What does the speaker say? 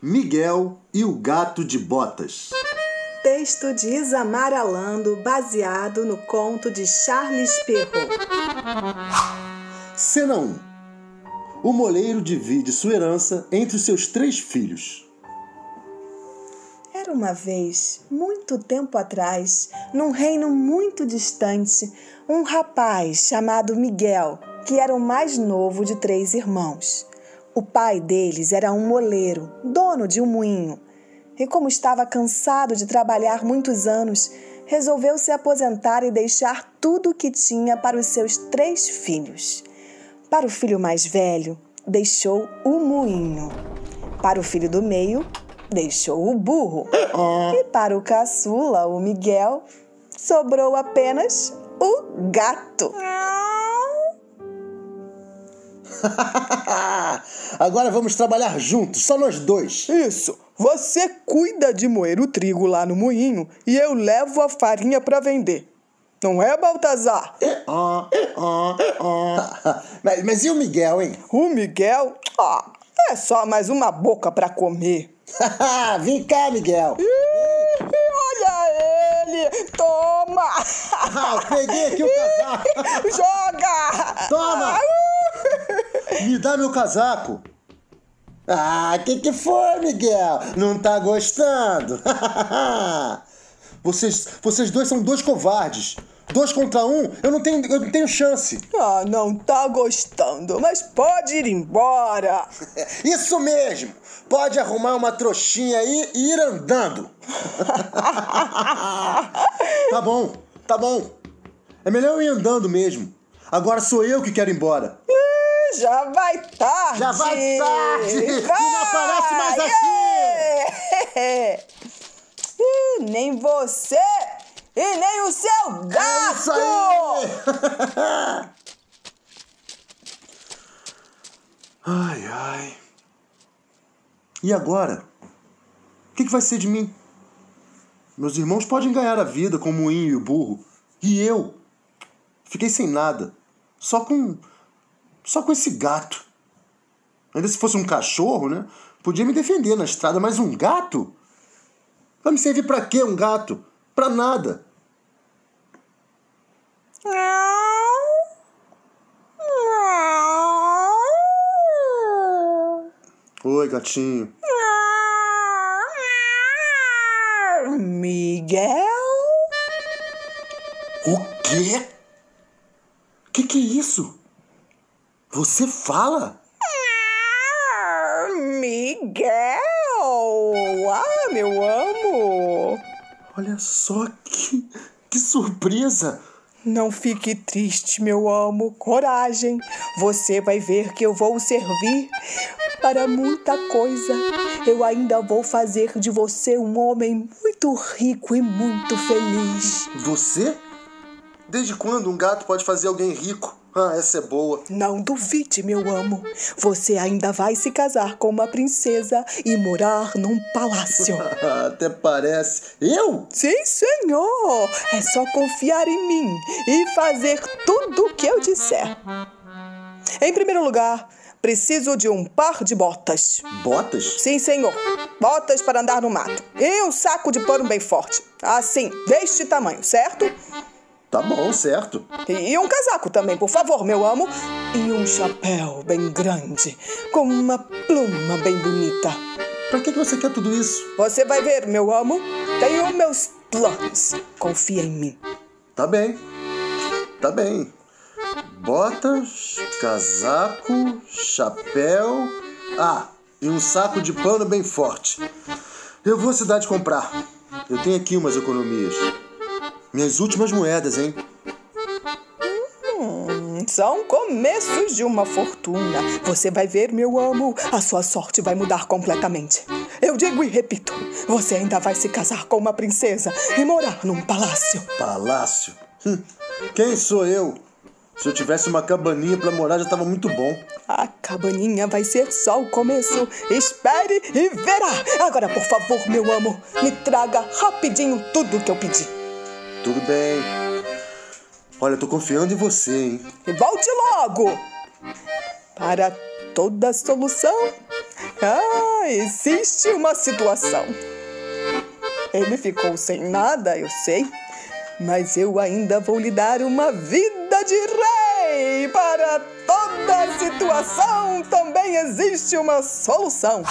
Miguel e o Gato de Botas. Texto de Isamar Alando, baseado no conto de Charles Perrault. Cena 1. O moleiro divide sua herança entre os seus três filhos. Era uma vez, muito tempo atrás, num reino muito distante, um rapaz chamado Miguel, que era o mais novo de três irmãos. O pai deles era um moleiro, dono de um moinho. E como estava cansado de trabalhar muitos anos, resolveu se aposentar e deixar tudo o que tinha para os seus três filhos. Para o filho mais velho, deixou o moinho. Para o filho do meio, deixou o burro. E para o caçula, o Miguel, sobrou apenas o gato. Agora vamos trabalhar juntos, só nós dois. Isso. Você cuida de moer o trigo lá no moinho e eu levo a farinha para vender. Não é, Baltazar? Ah, ah, ah. mas, mas e o Miguel, hein? O Miguel? Ah, é só mais uma boca para comer. Vem cá, Miguel. Ih, olha ele! Toma! Ah, peguei aqui o casaco. Joga! Toma! Me dá meu casaco. Ah, que que foi, Miguel? Não tá gostando? vocês, vocês dois são dois covardes. Dois contra um, eu não tenho, eu não tenho chance. Ah, não tá gostando, mas pode ir embora. Isso mesmo. Pode arrumar uma trouxinha aí e ir andando. tá bom, tá bom. É melhor eu ir andando mesmo. Agora sou eu que quero ir embora. Já vai tarde. Já vai tarde. E não aparece mais aqui. Ih, nem você e nem o seu É gato. aí. ai, ai. E agora? O que, que vai ser de mim? Meus irmãos podem ganhar a vida com o moinho e o burro. E eu? Fiquei sem nada. Só com. Só com esse gato. Ainda se fosse um cachorro, né? Podia me defender na estrada, mas um gato? Vai me servir pra quê um gato? Pra nada. Oi, gatinho. Miguel? O quê? Que que é isso? Você fala? Miguel! Ah, meu amo! Olha só que, que surpresa! Não fique triste, meu amo. Coragem. Você vai ver que eu vou servir para muita coisa. Eu ainda vou fazer de você um homem muito rico e muito feliz. Você? Desde quando um gato pode fazer alguém rico? Ah, essa é boa. Não duvide, meu amo. Você ainda vai se casar com uma princesa e morar num palácio. Até parece. Eu? Sim, senhor! É só confiar em mim e fazer tudo o que eu disser. Em primeiro lugar, preciso de um par de botas. Botas? Sim, senhor. Botas para andar no mato. E um saco de pano bem forte. Assim, deste tamanho, certo? Tá bom, certo. E um casaco também, por favor, meu amo. E um chapéu bem grande, com uma pluma bem bonita. Pra que, que você quer tudo isso? Você vai ver, meu amo. Tenho meus planos. Confia em mim. Tá bem. Tá bem. Botas, casaco, chapéu. Ah, e um saco de pano bem forte. Eu vou à cidade comprar. Eu tenho aqui umas economias. Minhas últimas moedas, hein? Hum, São começos de uma fortuna. Você vai ver, meu amo, a sua sorte vai mudar completamente. Eu digo e repito: você ainda vai se casar com uma princesa e morar num palácio. Palácio? Hum, Quem sou eu? Se eu tivesse uma cabaninha pra morar, já tava muito bom. A cabaninha vai ser só o começo. Espere e verá. Agora, por favor, meu amo, me traga rapidinho tudo que eu pedi. Tudo bem. Olha, eu tô confiando em você, hein? E volte logo! Para toda solução, Ah, existe uma situação. Ele ficou sem nada, eu sei, mas eu ainda vou lhe dar uma vida de rei. Para toda situação também existe uma solução.